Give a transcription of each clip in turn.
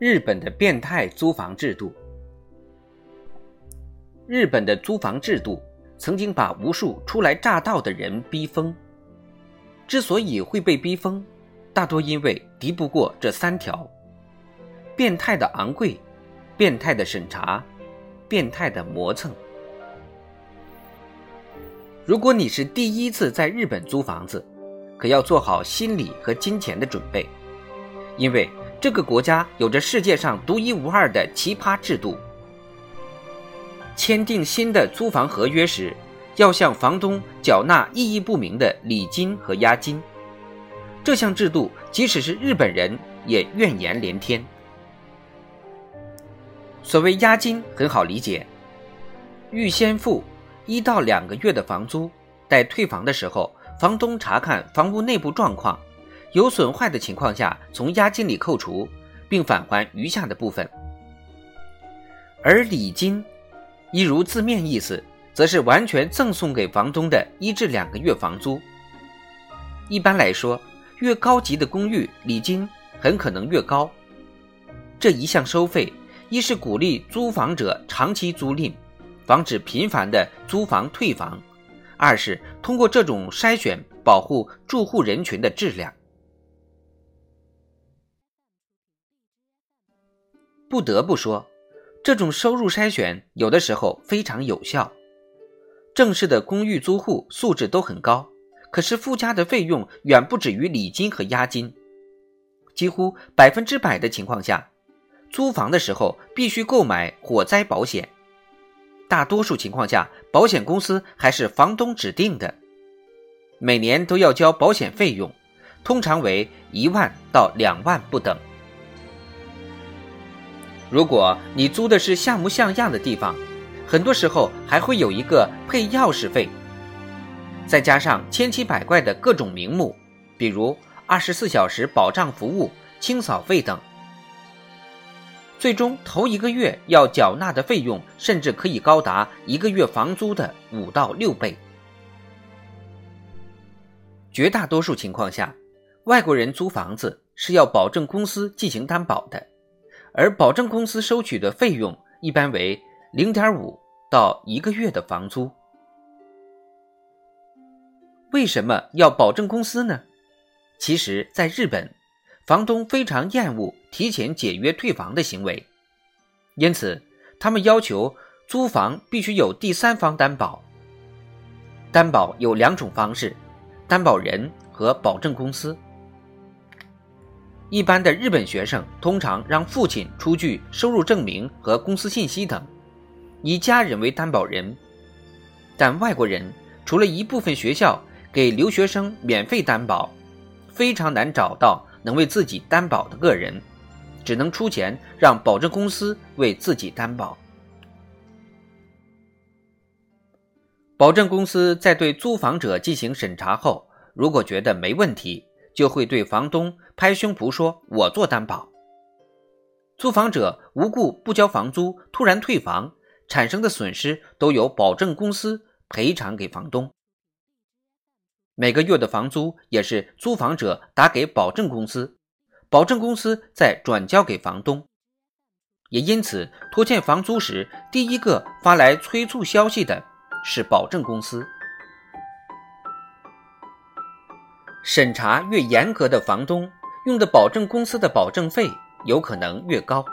日本的变态租房制度。日本的租房制度曾经把无数初来乍到的人逼疯。之所以会被逼疯，大多因为敌不过这三条：变态的昂贵、变态的审查、变态的磨蹭。如果你是第一次在日本租房子，可要做好心理和金钱的准备，因为。这个国家有着世界上独一无二的奇葩制度。签订新的租房合约时，要向房东缴纳意义不明的礼金和押金。这项制度，即使是日本人也怨言连天。所谓押金很好理解，预先付一到两个月的房租，待退房的时候，房东查看房屋内部状况。有损坏的情况下，从押金里扣除，并返还余下的部分。而礼金，一如字面意思，则是完全赠送给房东的一至两个月房租。一般来说，越高级的公寓，礼金很可能越高。这一项收费，一是鼓励租房者长期租赁，防止频繁的租房退房；二是通过这种筛选，保护住户人群的质量。不得不说，这种收入筛选有的时候非常有效。正式的公寓租户素质都很高，可是附加的费用远不止于礼金和押金。几乎百分之百的情况下，租房的时候必须购买火灾保险。大多数情况下，保险公司还是房东指定的，每年都要交保险费用，通常为一万到两万不等。如果你租的是像模像样的地方，很多时候还会有一个配钥匙费，再加上千奇百怪的各种名目，比如二十四小时保障服务、清扫费等，最终头一个月要缴纳的费用甚至可以高达一个月房租的五到六倍。绝大多数情况下，外国人租房子是要保证公司进行担保的。而保证公司收取的费用一般为零点五到一个月的房租。为什么要保证公司呢？其实，在日本，房东非常厌恶提前解约退房的行为，因此他们要求租房必须有第三方担保。担保有两种方式：担保人和保证公司。一般的日本学生通常让父亲出具收入证明和公司信息等，以家人为担保人。但外国人除了一部分学校给留学生免费担保，非常难找到能为自己担保的个人，只能出钱让保证公司为自己担保。保证公司在对租房者进行审查后，如果觉得没问题。就会对房东拍胸脯说：“我做担保。”租房者无故不交房租，突然退房，产生的损失都由保证公司赔偿给房东。每个月的房租也是租房者打给保证公司，保证公司再转交给房东。也因此，拖欠房租时，第一个发来催促消息的是保证公司。审查越严格的房东，用的保证公司的保证费有可能越高。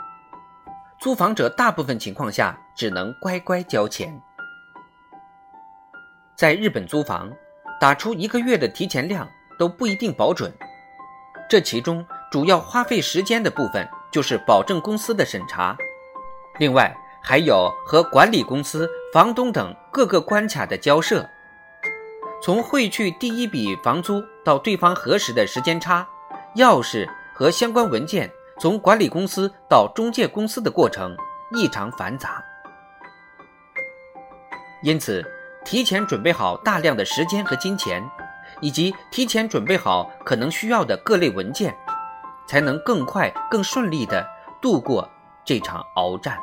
租房者大部分情况下只能乖乖交钱。在日本租房，打出一个月的提前量都不一定保准。这其中主要花费时间的部分就是保证公司的审查，另外还有和管理公司、房东等各个关卡的交涉。从汇去第一笔房租到对方核实的时间差，钥匙和相关文件从管理公司到中介公司的过程异常繁杂，因此提前准备好大量的时间和金钱，以及提前准备好可能需要的各类文件，才能更快、更顺利地度过这场鏖战。